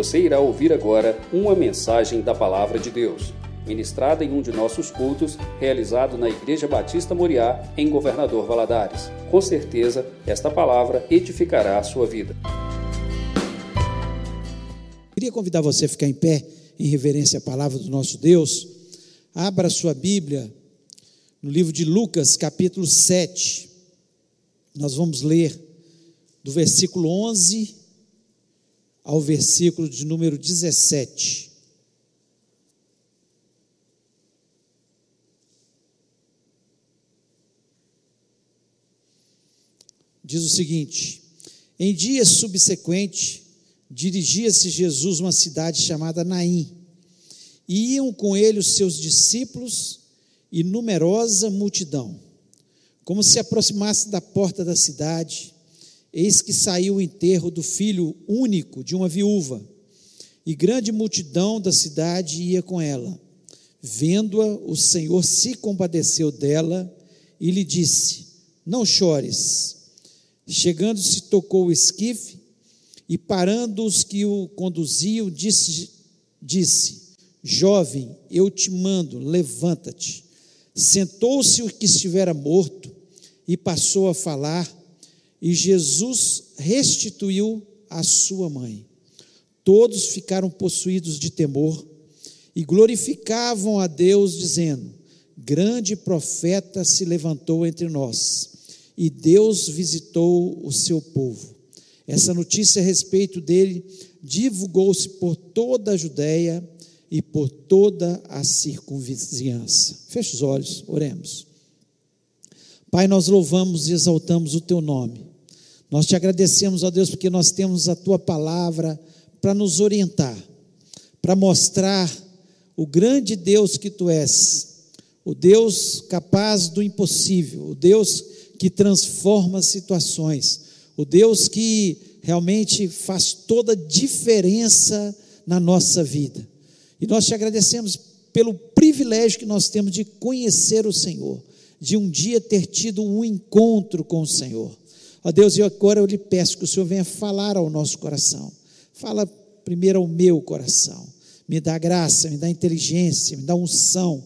Você irá ouvir agora uma mensagem da Palavra de Deus, ministrada em um de nossos cultos, realizado na Igreja Batista Moriá, em Governador Valadares. Com certeza, esta palavra edificará a sua vida. Queria convidar você a ficar em pé em reverência à palavra do nosso Deus. Abra sua Bíblia no livro de Lucas, capítulo 7. Nós vamos ler do versículo 11 ao versículo de número 17. Diz o seguinte: Em dia subsequente, dirigia-se Jesus a uma cidade chamada Naim, e iam com ele os seus discípulos e numerosa multidão. Como se aproximasse da porta da cidade, eis que saiu o enterro do filho único de uma viúva, e grande multidão da cidade ia com ela. Vendo-a, o Senhor se compadeceu dela e lhe disse: Não chores. Chegando-se, tocou o esquife e, parando os que o conduziam, disse, disse: Jovem, eu te mando, levanta-te. Sentou-se o que estivera morto e passou a falar e Jesus restituiu a sua mãe. Todos ficaram possuídos de temor e glorificavam a Deus, dizendo: Grande profeta se levantou entre nós, e Deus visitou o seu povo. Essa notícia a respeito dele divulgou-se por toda a Judéia e por toda a circunvizinhança. Feche os olhos, oremos. Pai, nós louvamos e exaltamos o teu nome. Nós te agradecemos, ó Deus, porque nós temos a tua palavra para nos orientar, para mostrar o grande Deus que tu és, o Deus capaz do impossível, o Deus que transforma situações, o Deus que realmente faz toda a diferença na nossa vida. E nós te agradecemos pelo privilégio que nós temos de conhecer o Senhor, de um dia ter tido um encontro com o Senhor. Ó Deus, e agora eu lhe peço que o Senhor venha falar ao nosso coração. Fala primeiro ao meu coração. Me dá graça, me dá inteligência, me dá unção.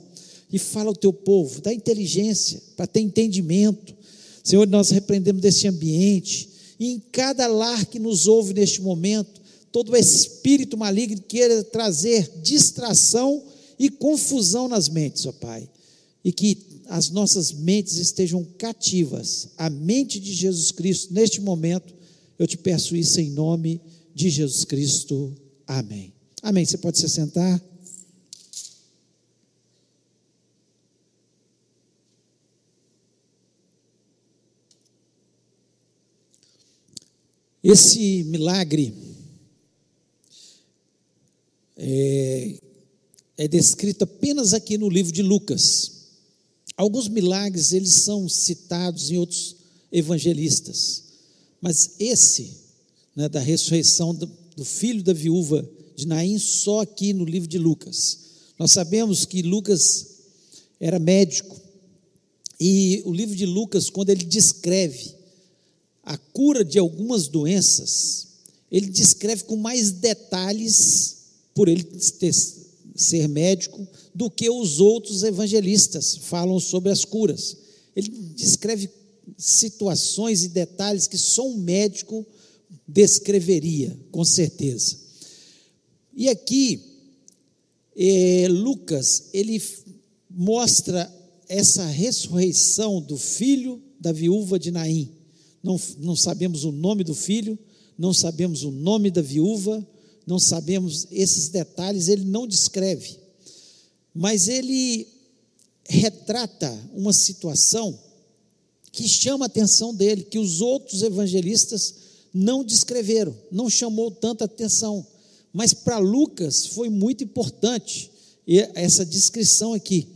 E fala ao teu povo, dá inteligência para ter entendimento. Senhor, nós repreendemos desse ambiente. E em cada lar que nos ouve neste momento, todo espírito maligno queira trazer distração e confusão nas mentes, ó Pai. E que as nossas mentes estejam cativas à mente de Jesus Cristo neste momento. Eu te peço isso em nome de Jesus Cristo. Amém. Amém. Você pode se sentar. Esse milagre é, é descrito apenas aqui no livro de Lucas. Alguns milagres eles são citados em outros evangelistas, mas esse, né, da ressurreição do, do filho da viúva de Naim, só aqui no livro de Lucas. Nós sabemos que Lucas era médico, e o livro de Lucas, quando ele descreve a cura de algumas doenças, ele descreve com mais detalhes, por ele ter, ser médico, do que os outros evangelistas falam sobre as curas. Ele descreve situações e detalhes que só um médico descreveria, com certeza. E aqui, é, Lucas, ele mostra essa ressurreição do filho da viúva de Naim. Não, não sabemos o nome do filho, não sabemos o nome da viúva, não sabemos esses detalhes, ele não descreve mas ele retrata uma situação que chama a atenção dele, que os outros evangelistas não descreveram, não chamou tanta atenção. Mas para Lucas foi muito importante essa descrição aqui,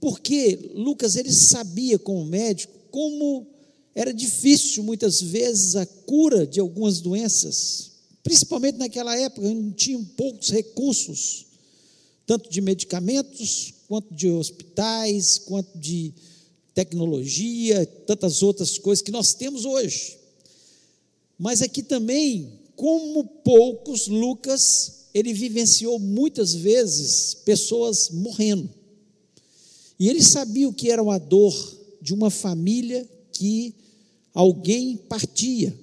porque Lucas ele sabia como médico como era difícil muitas vezes a cura de algumas doenças, principalmente naquela época, não tinham poucos recursos tanto de medicamentos, quanto de hospitais, quanto de tecnologia, tantas outras coisas que nós temos hoje. Mas aqui também, como poucos, Lucas ele vivenciou muitas vezes pessoas morrendo. E ele sabia o que era a dor de uma família que alguém partia.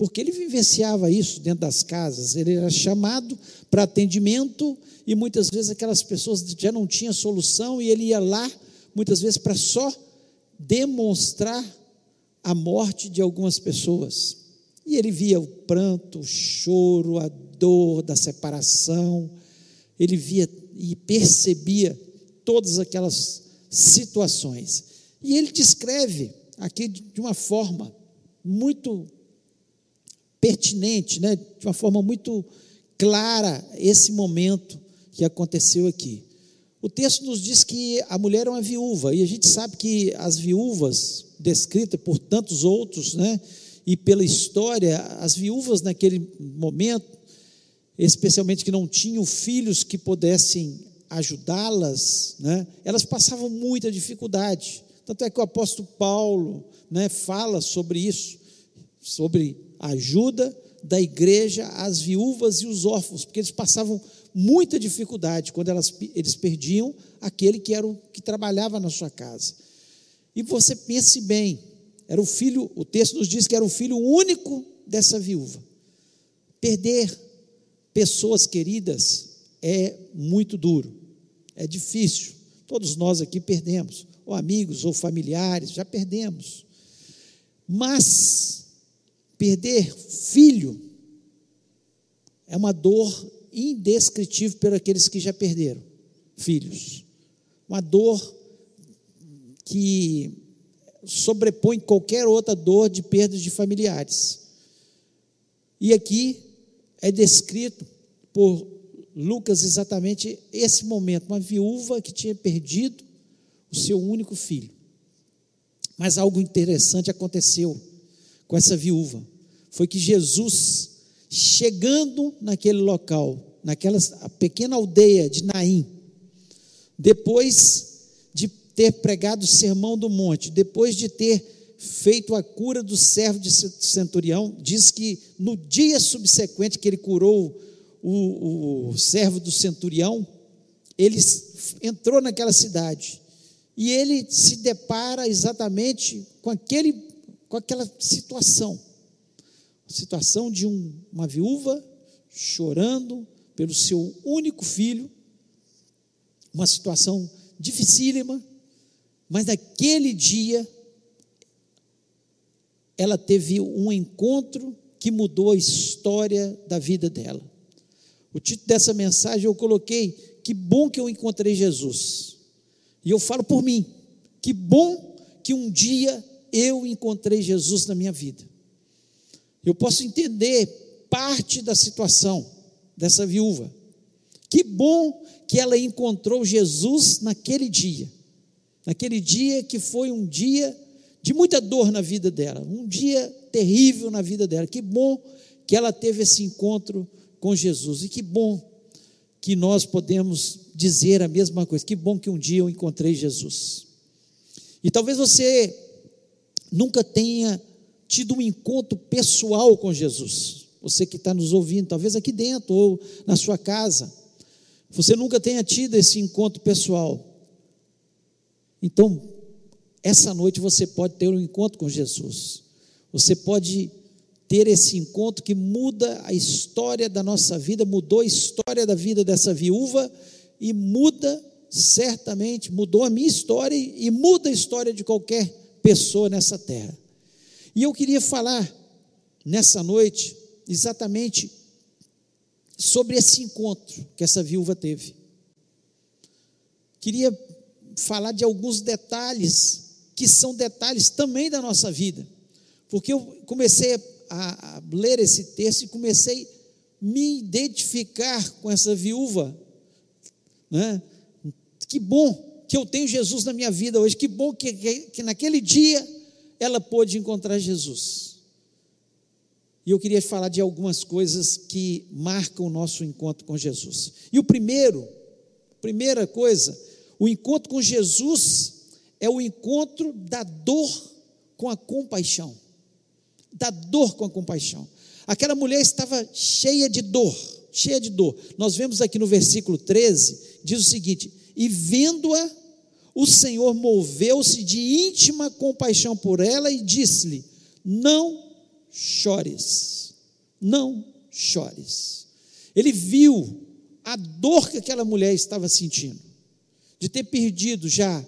Porque ele vivenciava isso dentro das casas, ele era chamado para atendimento e muitas vezes aquelas pessoas já não tinham solução e ele ia lá, muitas vezes para só demonstrar a morte de algumas pessoas. E ele via o pranto, o choro, a dor da separação, ele via e percebia todas aquelas situações. E ele descreve aqui de uma forma muito pertinente, né? de uma forma muito clara, esse momento que aconteceu aqui. O texto nos diz que a mulher é uma viúva, e a gente sabe que as viúvas, descritas por tantos outros, né, e pela história, as viúvas naquele momento, especialmente que não tinham filhos que pudessem ajudá-las, né, elas passavam muita dificuldade. Tanto é que o apóstolo Paulo né, fala sobre isso, sobre ajuda da igreja às viúvas e os órfãos, porque eles passavam muita dificuldade quando elas, eles perdiam aquele que era o que trabalhava na sua casa. E você pense bem, era o filho, o texto nos diz que era o filho único dessa viúva. Perder pessoas queridas é muito duro, é difícil. Todos nós aqui perdemos, ou amigos ou familiares, já perdemos. Mas perder filho é uma dor indescritível para aqueles que já perderam filhos. Uma dor que sobrepõe qualquer outra dor de perda de familiares. E aqui é descrito por Lucas exatamente esse momento, uma viúva que tinha perdido o seu único filho. Mas algo interessante aconteceu com essa viúva. Foi que Jesus chegando naquele local, naquela pequena aldeia de Naim, depois de ter pregado o sermão do monte, depois de ter feito a cura do servo de centurião, diz que no dia subsequente que ele curou o, o servo do centurião, ele entrou naquela cidade e ele se depara exatamente com, aquele, com aquela situação situação de um, uma viúva chorando pelo seu único filho, uma situação dificílima, mas naquele dia ela teve um encontro que mudou a história da vida dela. O título dessa mensagem eu coloquei: Que bom que eu encontrei Jesus. E eu falo por mim: Que bom que um dia eu encontrei Jesus na minha vida. Eu posso entender parte da situação dessa viúva. Que bom que ela encontrou Jesus naquele dia. Naquele dia que foi um dia de muita dor na vida dela, um dia terrível na vida dela. Que bom que ela teve esse encontro com Jesus. E que bom que nós podemos dizer a mesma coisa. Que bom que um dia eu encontrei Jesus. E talvez você nunca tenha tido um encontro pessoal com Jesus. Você que está nos ouvindo, talvez aqui dentro ou na sua casa, você nunca tenha tido esse encontro pessoal. Então, essa noite você pode ter um encontro com Jesus. Você pode ter esse encontro que muda a história da nossa vida, mudou a história da vida dessa viúva e muda certamente, mudou a minha história e muda a história de qualquer pessoa nessa terra. E eu queria falar nessa noite exatamente sobre esse encontro que essa viúva teve. Queria falar de alguns detalhes que são detalhes também da nossa vida, porque eu comecei a, a ler esse texto e comecei a me identificar com essa viúva, né? Que bom que eu tenho Jesus na minha vida hoje, que bom que, que, que naquele dia ela pôde encontrar Jesus. E eu queria falar de algumas coisas que marcam o nosso encontro com Jesus. E o primeiro, primeira coisa, o encontro com Jesus é o encontro da dor com a compaixão. Da dor com a compaixão. Aquela mulher estava cheia de dor, cheia de dor. Nós vemos aqui no versículo 13, diz o seguinte: E vendo-a, o Senhor moveu-se de íntima compaixão por ela e disse-lhe: Não chores, não chores. Ele viu a dor que aquela mulher estava sentindo, de ter perdido já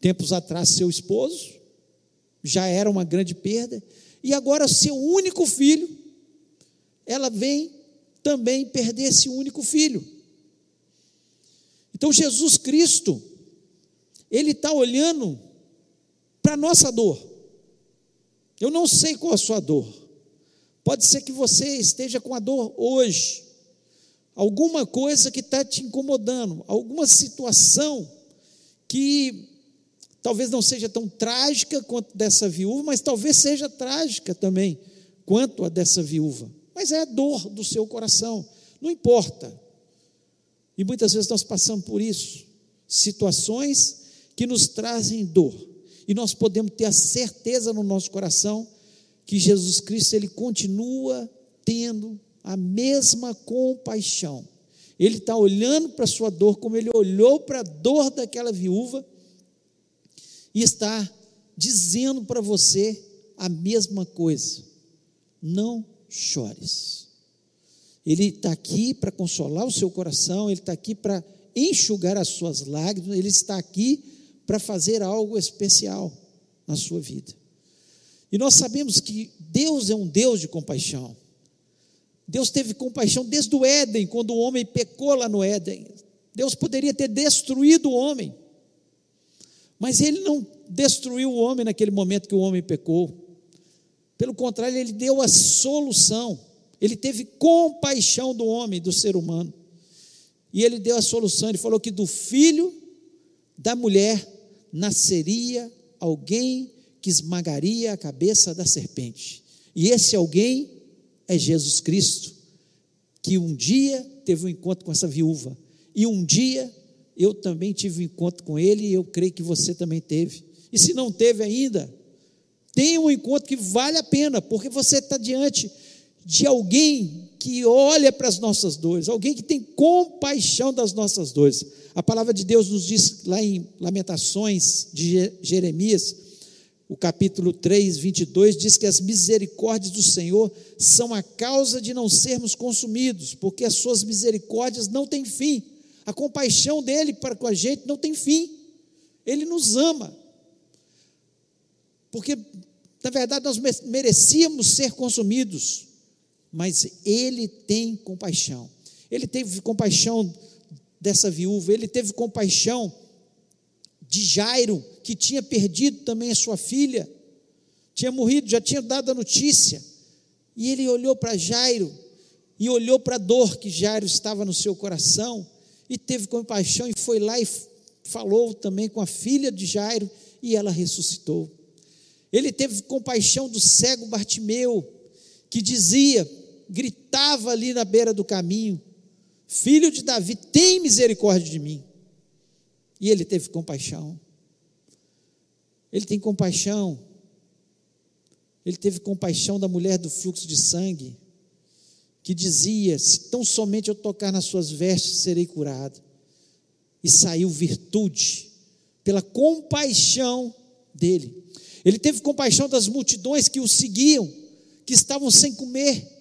tempos atrás seu esposo, já era uma grande perda, e agora seu único filho, ela vem também perder esse único filho. Então Jesus Cristo, Ele está olhando para a nossa dor. Eu não sei qual a sua dor. Pode ser que você esteja com a dor hoje, alguma coisa que está te incomodando, alguma situação que talvez não seja tão trágica quanto dessa viúva, mas talvez seja trágica também quanto a dessa viúva. Mas é a dor do seu coração, não importa. E muitas vezes nós passamos por isso, situações que nos trazem dor. E nós podemos ter a certeza no nosso coração que Jesus Cristo ele continua tendo a mesma compaixão. Ele está olhando para a sua dor, como ele olhou para a dor daquela viúva, e está dizendo para você a mesma coisa. Não chores. Ele está aqui para consolar o seu coração, ele está aqui para enxugar as suas lágrimas, ele está aqui para fazer algo especial na sua vida. E nós sabemos que Deus é um Deus de compaixão. Deus teve compaixão desde o Éden, quando o homem pecou lá no Éden. Deus poderia ter destruído o homem, mas ele não destruiu o homem naquele momento que o homem pecou. Pelo contrário, ele deu a solução. Ele teve compaixão do homem, do ser humano. E ele deu a solução. Ele falou que do filho da mulher nasceria alguém que esmagaria a cabeça da serpente. E esse alguém é Jesus Cristo, que um dia teve um encontro com essa viúva, e um dia eu também tive um encontro com ele, e eu creio que você também teve. E se não teve ainda, tenha um encontro que vale a pena, porque você está diante de alguém que olha para as nossas dores, alguém que tem compaixão das nossas dores. A palavra de Deus nos diz lá em Lamentações de Jeremias, o capítulo 3, 22, diz que as misericórdias do Senhor são a causa de não sermos consumidos, porque as suas misericórdias não têm fim. A compaixão dele para com a gente não tem fim. Ele nos ama. Porque, na verdade, nós merecíamos ser consumidos, mas ele tem compaixão. Ele teve compaixão dessa viúva, ele teve compaixão de Jairo, que tinha perdido também a sua filha, tinha morrido, já tinha dado a notícia. E ele olhou para Jairo e olhou para a dor que Jairo estava no seu coração e teve compaixão e foi lá e falou também com a filha de Jairo e ela ressuscitou. Ele teve compaixão do cego Bartimeu, que dizia, gritava ali na beira do caminho: Filho de Davi, tem misericórdia de mim. E ele teve compaixão. Ele tem compaixão. Ele teve compaixão da mulher do fluxo de sangue, que dizia: Se tão somente eu tocar nas suas vestes, serei curado. E saiu virtude, pela compaixão dele. Ele teve compaixão das multidões que o seguiam, que estavam sem comer,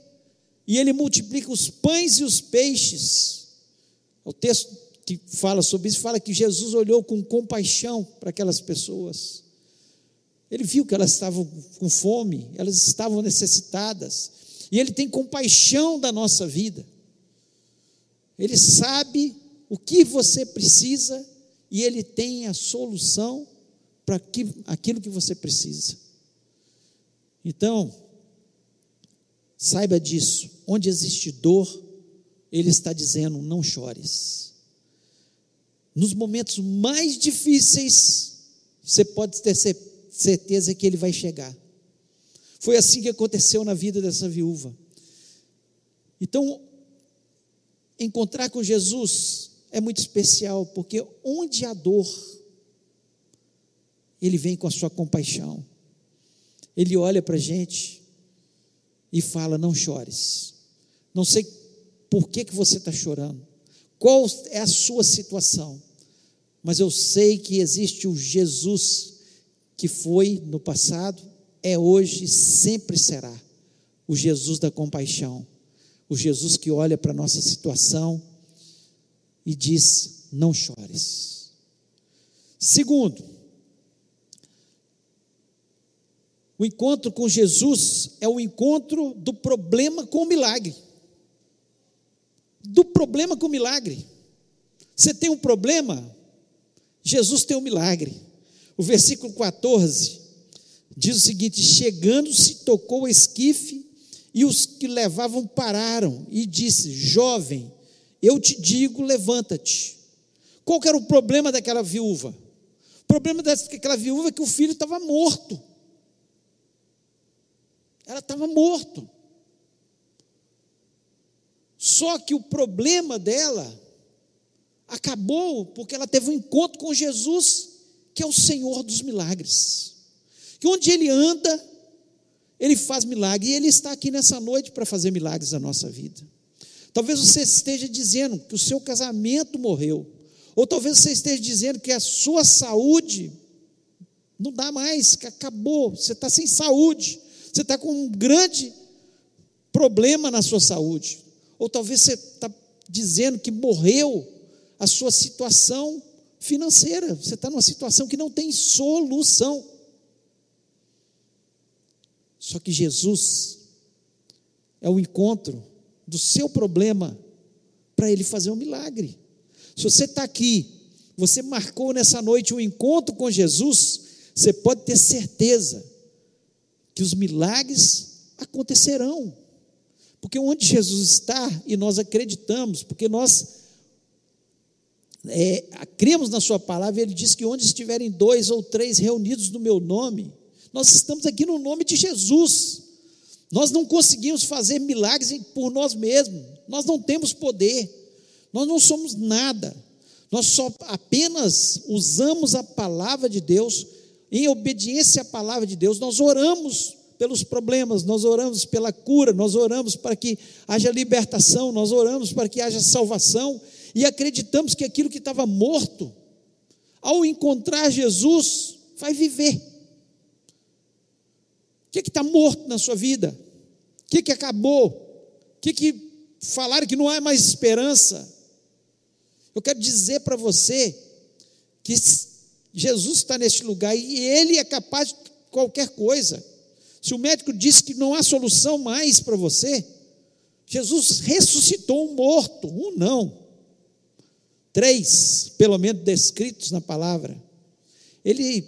e ele multiplica os pães e os peixes. O texto que fala sobre isso fala que Jesus olhou com compaixão para aquelas pessoas. Ele viu que elas estavam com fome, elas estavam necessitadas, e Ele tem compaixão da nossa vida. Ele sabe o que você precisa e Ele tem a solução para aquilo que você precisa. Então, saiba disso, onde existe dor, Ele está dizendo: não chores. Nos momentos mais difíceis, você pode ter certeza que ele vai chegar. Foi assim que aconteceu na vida dessa viúva. Então, encontrar com Jesus é muito especial, porque onde há dor, ele vem com a sua compaixão. Ele olha para a gente e fala: Não chores. Não sei por que, que você está chorando, qual é a sua situação, mas eu sei que existe o Jesus que foi no passado, é hoje sempre será o Jesus da compaixão, o Jesus que olha para a nossa situação e diz: não chores. Segundo, o encontro com Jesus é o encontro do problema com o milagre. Do problema com o milagre. Você tem um problema, Jesus tem um milagre. O versículo 14 diz o seguinte: Chegando-se, tocou o esquife, e os que levavam pararam, e disse: Jovem, eu te digo, levanta-te. Qual era o problema daquela viúva? O problema daquela viúva é que o filho estava morto. Ela estava morto. Só que o problema dela acabou porque ela teve um encontro com Jesus, que é o Senhor dos milagres. Que onde ele anda, ele faz milagre. E ele está aqui nessa noite para fazer milagres na nossa vida. Talvez você esteja dizendo que o seu casamento morreu. Ou talvez você esteja dizendo que a sua saúde não dá mais, que acabou, você está sem saúde, você está com um grande problema na sua saúde. Ou talvez você está dizendo que morreu a sua situação financeira, você está numa situação que não tem solução. Só que Jesus é o encontro do seu problema para ele fazer um milagre. Se você está aqui, você marcou nessa noite um encontro com Jesus, você pode ter certeza que os milagres acontecerão. Porque onde Jesus está, e nós acreditamos, porque nós é, cremos na Sua palavra, Ele diz que onde estiverem dois ou três reunidos no meu nome, nós estamos aqui no nome de Jesus. Nós não conseguimos fazer milagres por nós mesmos, nós não temos poder, nós não somos nada, nós só apenas usamos a palavra de Deus, em obediência à palavra de Deus, nós oramos pelos problemas, nós oramos pela cura, nós oramos para que haja libertação, nós oramos para que haja salvação, e acreditamos que aquilo que estava morto, ao encontrar Jesus, vai viver. O que está morto na sua vida? O que, que acabou? O que, que falaram que não há mais esperança? Eu quero dizer para você que Jesus está neste lugar e Ele é capaz de qualquer coisa. Se o médico disse que não há solução mais para você, Jesus ressuscitou um morto, um não. Três, pelo menos descritos na palavra. Ele,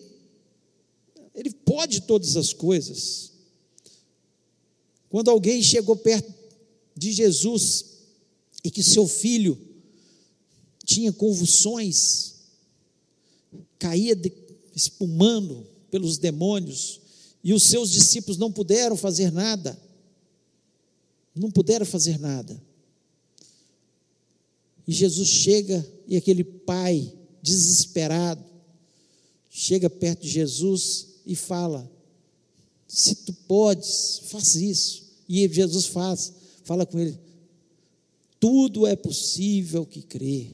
ele pode todas as coisas. Quando alguém chegou perto de Jesus e que seu filho tinha convulsões, caía de, espumando pelos demônios, e os seus discípulos não puderam fazer nada, não puderam fazer nada. E Jesus chega e aquele pai desesperado chega perto de Jesus e fala: Se tu podes, faz isso. E Jesus faz, fala com ele: Tudo é possível que crê.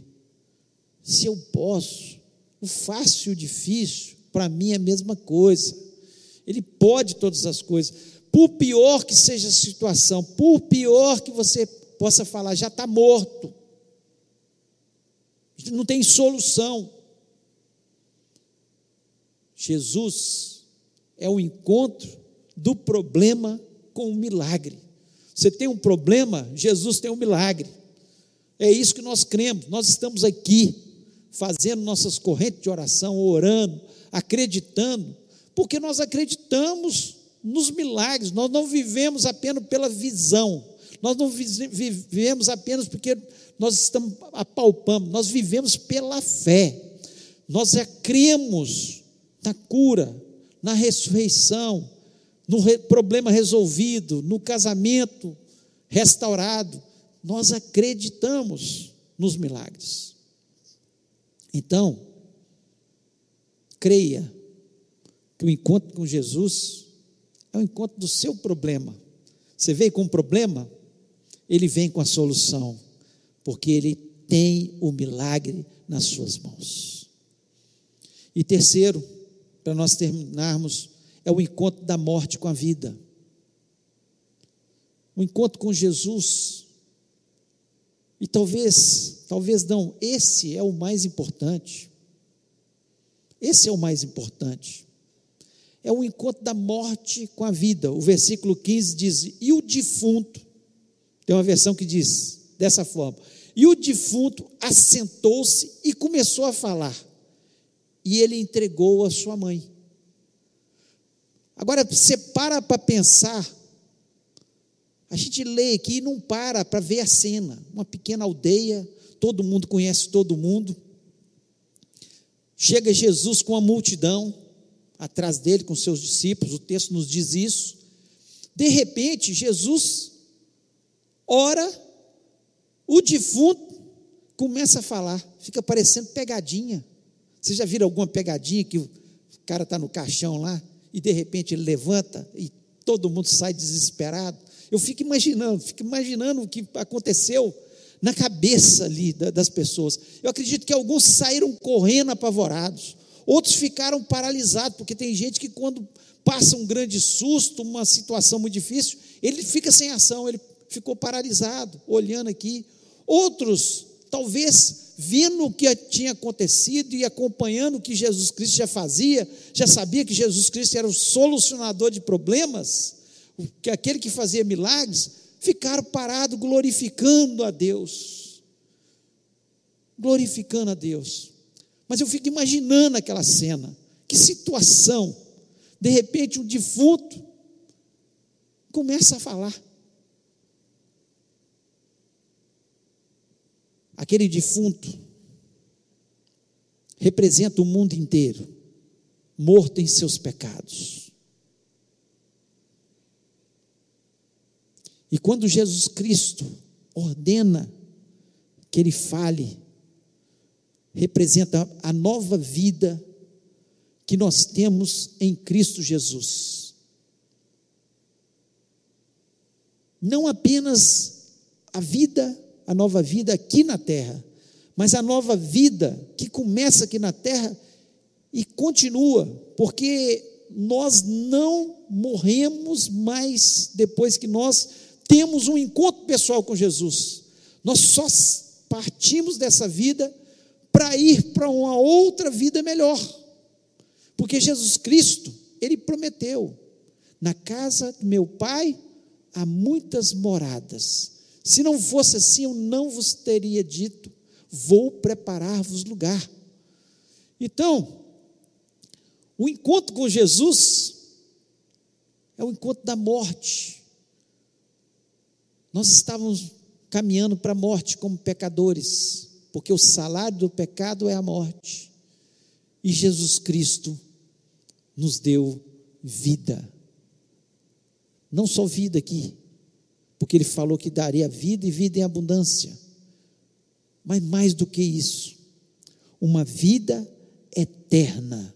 Se eu posso, o fácil e o difícil, para mim é a mesma coisa. Ele pode todas as coisas. Por pior que seja a situação, por pior que você possa falar, já está morto. Não tem solução. Jesus é o encontro do problema com o milagre. Você tem um problema, Jesus tem um milagre. É isso que nós cremos. Nós estamos aqui fazendo nossas correntes de oração, orando, acreditando, porque nós acreditamos nos milagres. Nós não vivemos apenas pela visão. Nós não vivemos apenas porque nós estamos apalpando, nós vivemos pela fé. Nós é, cremos na cura, na ressurreição, no re, problema resolvido, no casamento restaurado, nós acreditamos nos milagres. Então, creia que o encontro com Jesus é o encontro do seu problema. Você veio com um problema? ele vem com a solução, porque ele tem o milagre nas suas mãos. E terceiro, para nós terminarmos, é o encontro da morte com a vida. O encontro com Jesus. E talvez, talvez não, esse é o mais importante. Esse é o mais importante. É o encontro da morte com a vida. O versículo 15 diz: E o defunto, tem uma versão que diz dessa forma: E o defunto assentou-se e começou a falar, e ele entregou a sua mãe. Agora, você para para pensar, a gente lê aqui e não para para ver a cena. Uma pequena aldeia, todo mundo conhece todo mundo. Chega Jesus com a multidão atrás dele, com seus discípulos, o texto nos diz isso. De repente, Jesus ora, o defunto começa a falar, fica parecendo pegadinha. Você já viram alguma pegadinha que o cara está no caixão lá e de repente ele levanta e todo mundo sai desesperado? Eu fico imaginando, fico imaginando o que aconteceu na cabeça ali das pessoas. Eu acredito que alguns saíram correndo apavorados, outros ficaram paralisados, porque tem gente que quando passa um grande susto, uma situação muito difícil, ele fica sem ação, ele ficou paralisado, olhando aqui. Outros, talvez vendo o que tinha acontecido e acompanhando o que Jesus Cristo já fazia, já sabia que Jesus Cristo era o solucionador de problemas, que aquele que fazia milagres, ficaram parados glorificando a Deus. Glorificando a Deus. Mas eu fico imaginando aquela cena. Que situação. De repente, um defunto começa a falar. Aquele defunto representa o mundo inteiro, morto em seus pecados. E quando Jesus Cristo ordena que ele fale, representa a nova vida que nós temos em Cristo Jesus. Não apenas a vida, a nova vida aqui na terra, mas a nova vida que começa aqui na terra e continua, porque nós não morremos mais depois que nós temos um encontro pessoal com Jesus. Nós só partimos dessa vida para ir para uma outra vida melhor. Porque Jesus Cristo, ele prometeu: na casa do meu Pai há muitas moradas. Se não fosse assim, eu não vos teria dito: vou preparar-vos lugar. Então, o encontro com Jesus é o encontro da morte. Nós estávamos caminhando para a morte como pecadores, porque o salário do pecado é a morte. E Jesus Cristo nos deu vida. Não só vida aqui, porque Ele falou que daria vida e vida em abundância, mas mais do que isso, uma vida eterna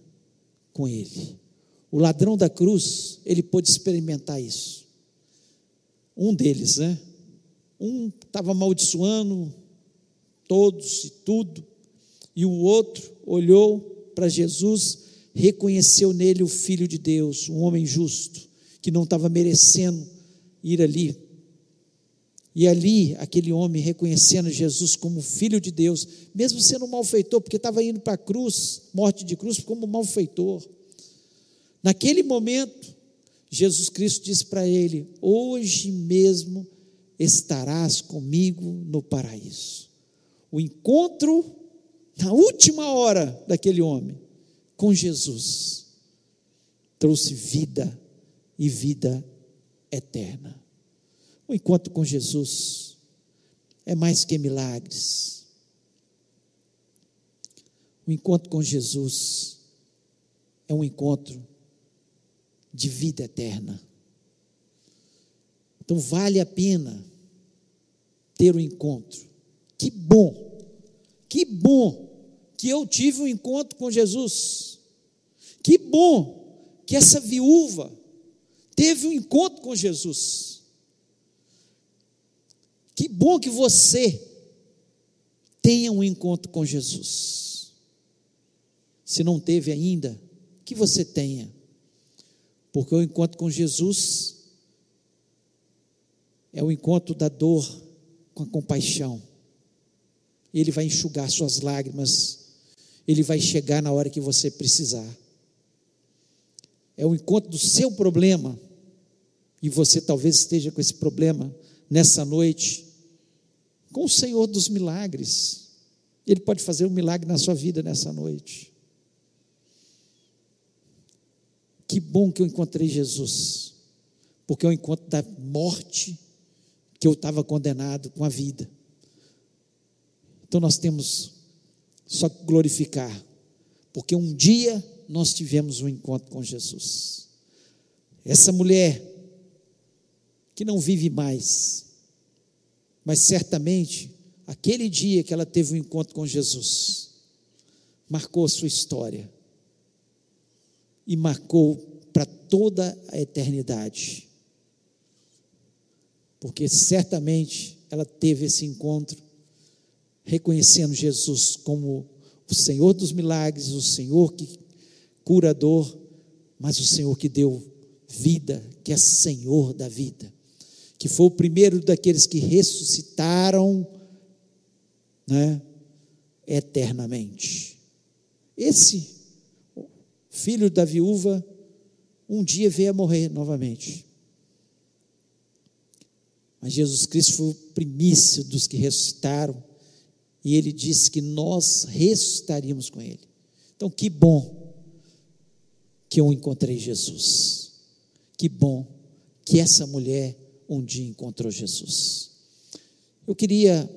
com Ele. O ladrão da cruz, ele pôde experimentar isso. Um deles, né? Um estava amaldiçoando todos e tudo, e o outro olhou para Jesus, reconheceu nele o Filho de Deus, um homem justo, que não estava merecendo ir ali. E ali, aquele homem reconhecendo Jesus como Filho de Deus, mesmo sendo um malfeitor, porque estava indo para a cruz, morte de cruz, como malfeitor. Naquele momento, Jesus Cristo disse para ele: Hoje mesmo estarás comigo no paraíso. O encontro na última hora daquele homem com Jesus trouxe vida e vida eterna. O encontro com Jesus é mais que milagres. O encontro com Jesus é um encontro de vida eterna. Então vale a pena ter o um encontro. Que bom, que bom que eu tive um encontro com Jesus. Que bom que essa viúva teve um encontro com Jesus. Que bom que você tenha um encontro com Jesus. Se não teve ainda, que você tenha. Porque o encontro com Jesus é o encontro da dor com a compaixão. Ele vai enxugar suas lágrimas, ele vai chegar na hora que você precisar. É o encontro do seu problema, e você talvez esteja com esse problema nessa noite, com o Senhor dos milagres. Ele pode fazer um milagre na sua vida nessa noite. Que bom que eu encontrei Jesus, porque é o encontro da morte que eu estava condenado com a vida. Então nós temos só que glorificar, porque um dia nós tivemos um encontro com Jesus. Essa mulher que não vive mais, mas certamente aquele dia que ela teve um encontro com Jesus marcou a sua história e marcou para toda a eternidade porque certamente ela teve esse encontro, reconhecendo Jesus como o Senhor dos milagres, o Senhor que curador, mas o Senhor que deu vida, que é Senhor da vida, que foi o primeiro daqueles que ressuscitaram, né, eternamente. Esse filho da viúva um dia veio a morrer novamente. Mas Jesus Cristo foi o primício dos que ressuscitaram, e ele disse que nós ressuscitaríamos com ele. Então, que bom que eu encontrei Jesus. Que bom que essa mulher um dia encontrou Jesus. Eu queria,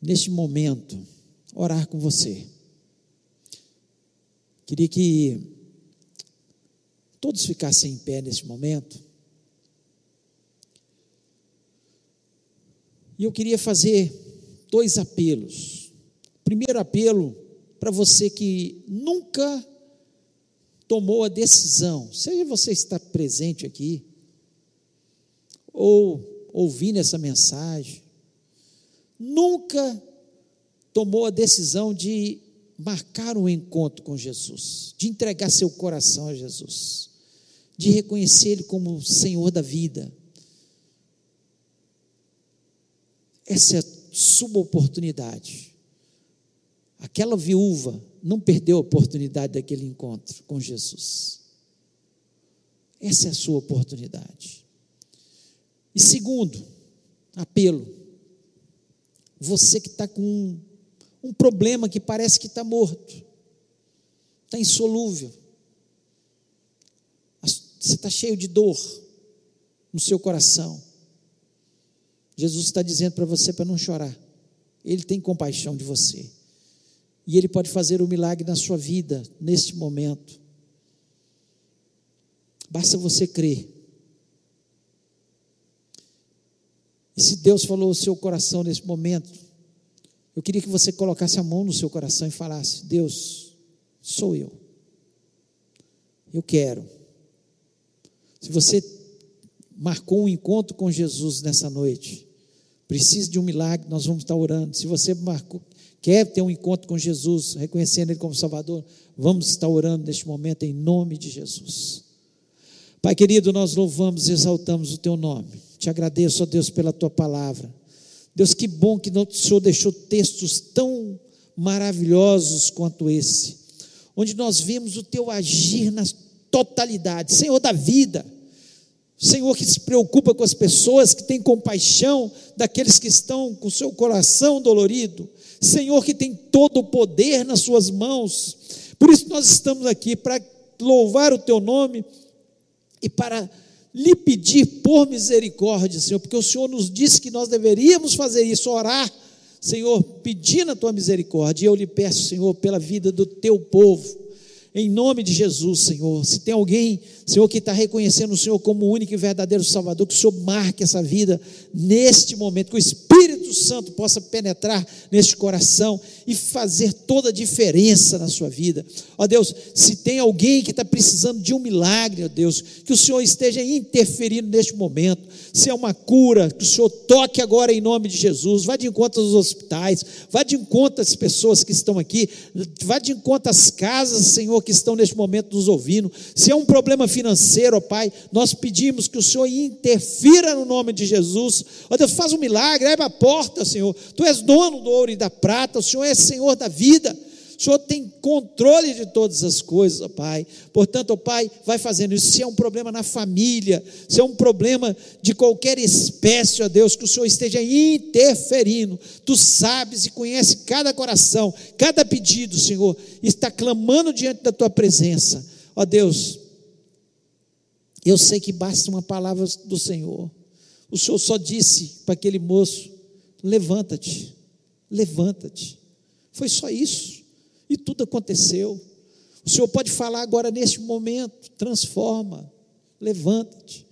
neste momento, orar com você. Queria que todos ficassem em pé neste momento. E eu queria fazer dois apelos. Primeiro apelo para você que nunca tomou a decisão, seja você estar presente aqui, ou ouvindo essa mensagem, nunca tomou a decisão de marcar um encontro com Jesus, de entregar seu coração a Jesus, de reconhecer Ele como Senhor da vida, Essa é a sua oportunidade. Aquela viúva não perdeu a oportunidade daquele encontro com Jesus. Essa é a sua oportunidade. E segundo, apelo. Você que está com um, problema que parece que está morto, está insolúvel, você está cheio de dor no seu coração. Jesus está dizendo para você para não chorar. Ele tem compaixão de você. E Ele pode fazer o um milagre na sua vida, neste momento. Basta você crer. E se Deus falou o seu coração nesse momento, eu queria que você colocasse a mão no seu coração e falasse: Deus, sou eu. Eu quero. Se você marcou um encontro com Jesus nessa noite, precisa de um milagre, nós vamos estar orando. Se você marcou, quer ter um encontro com Jesus, reconhecendo Ele como Salvador, vamos estar orando neste momento em nome de Jesus. Pai querido, nós louvamos e exaltamos o Teu nome. Te agradeço, ó Deus, pela Tua palavra. Deus, que bom que o Senhor deixou textos tão maravilhosos quanto esse, onde nós vemos o Teu agir na totalidade, Senhor da vida Senhor que se preocupa com as pessoas, que tem compaixão daqueles que estão com seu coração dolorido. Senhor que tem todo o poder nas suas mãos. Por isso nós estamos aqui para louvar o teu nome e para lhe pedir por misericórdia, Senhor, porque o Senhor nos disse que nós deveríamos fazer isso, orar, Senhor, pedindo a tua misericórdia. E eu lhe peço, Senhor, pela vida do teu povo em nome de Jesus, Senhor. Se tem alguém, Senhor, que está reconhecendo o Senhor como o único e verdadeiro Salvador, que o Senhor marque essa vida neste momento, que o Espírito Espírito Santo possa penetrar neste coração e fazer toda a diferença na sua vida. Ó Deus, se tem alguém que está precisando de um milagre, ó Deus, que o Senhor esteja interferindo neste momento. Se é uma cura, que o Senhor toque agora em nome de Jesus. Vá de encontro aos hospitais, vá de encontro às pessoas que estão aqui, vá de encontro às casas, Senhor, que estão neste momento nos ouvindo. Se é um problema financeiro, ó Pai, nós pedimos que o Senhor interfira no nome de Jesus. Ó Deus, faz um milagre, abre a porta, Senhor. Tu és dono do ouro e da prata, o Senhor é Senhor da vida. O Senhor tem controle de todas as coisas, ó Pai. Portanto, ó Pai, vai fazendo isso. Se é um problema na família, se é um problema de qualquer espécie, ó Deus, que o Senhor esteja interferindo. Tu sabes e conhece cada coração, cada pedido, Senhor, está clamando diante da tua presença. Ó Deus, eu sei que basta uma palavra do Senhor. O Senhor só disse para aquele moço: levanta-te, levanta-te. Foi só isso. E tudo aconteceu. O Senhor pode falar agora neste momento: transforma, levanta-te.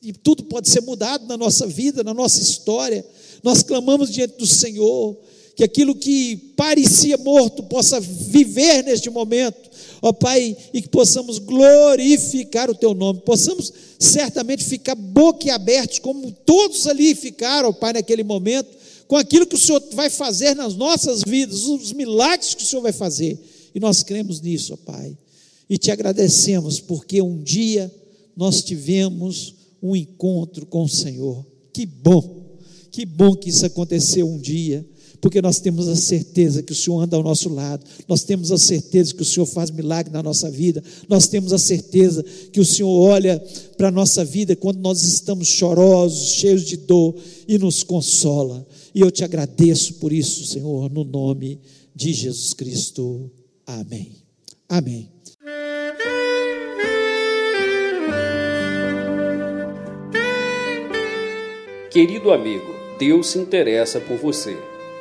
E tudo pode ser mudado na nossa vida, na nossa história. Nós clamamos diante do Senhor que aquilo que parecia morto possa viver neste momento ó Pai, e que possamos glorificar o Teu nome, possamos certamente ficar boquiabertos, como todos ali ficaram, ó Pai, naquele momento, com aquilo que o Senhor vai fazer nas nossas vidas, os milagres que o Senhor vai fazer, e nós cremos nisso, ó Pai, e te agradecemos, porque um dia nós tivemos um encontro com o Senhor, que bom, que bom que isso aconteceu um dia porque nós temos a certeza que o Senhor anda ao nosso lado, nós temos a certeza que o Senhor faz milagre na nossa vida, nós temos a certeza que o Senhor olha para a nossa vida quando nós estamos chorosos, cheios de dor e nos consola. E eu te agradeço por isso, Senhor, no nome de Jesus Cristo. Amém. Amém. Querido amigo, Deus se interessa por você.